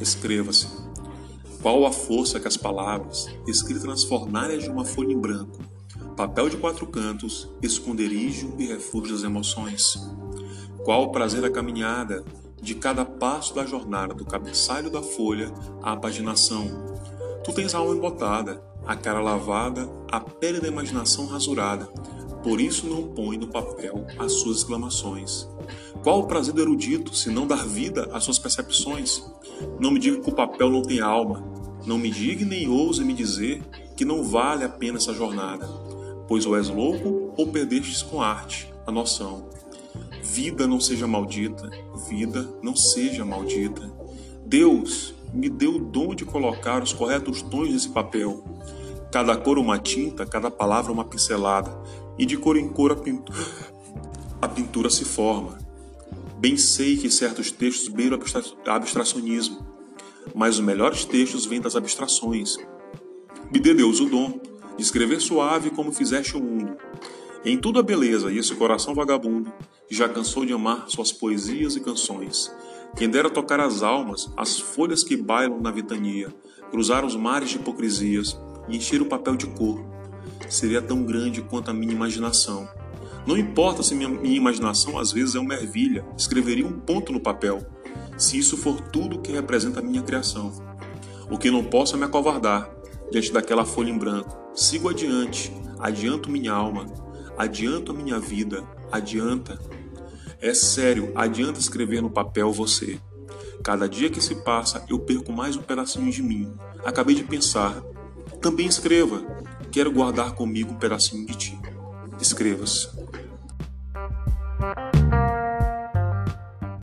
Escreva-se. Qual a força que as palavras, escritas nas fornalhas de uma folha em branco, papel de quatro cantos, esconderijo e refúgio das emoções? Qual o prazer da caminhada, de cada passo da jornada, do cabeçalho da folha à paginação? Tu tens a alma embotada, a cara lavada, a pele da imaginação rasurada, por isso não põe no papel as suas exclamações. Qual o prazer do erudito se não dar vida às suas percepções? Não me diga que o papel não tem alma. Não me diga nem ouse me dizer que não vale a pena essa jornada, pois ou és louco ou perdestes com arte a noção. Vida não seja maldita, vida não seja maldita. Deus me deu o dom de colocar os corretos tons nesse papel. Cada cor uma tinta, cada palavra uma pincelada, e de cor em cor a pintura, a pintura se forma. Bem sei que certos textos beiram abstracionismo, mas os melhores textos vêm das abstrações. Me dê Deus o dom de escrever suave como fizeste o mundo. Em tudo a beleza e esse coração vagabundo já cansou de amar suas poesias e canções. Quem dera tocar as almas, as folhas que bailam na vitania, cruzar os mares de hipocrisias e encher o papel de cor seria tão grande quanto a minha imaginação. Não importa se minha, minha imaginação às vezes é uma ervilha, escreveria um ponto no papel, se isso for tudo que representa a minha criação. O que não posso é me acovardar diante daquela folha em branco. Sigo adiante, adianto minha alma, adianto a minha vida, adianta. É sério, adianta escrever no papel você. Cada dia que se passa, eu perco mais um pedacinho de mim. Acabei de pensar. Também escreva. Quero guardar comigo um pedacinho de ti. Escreva-se.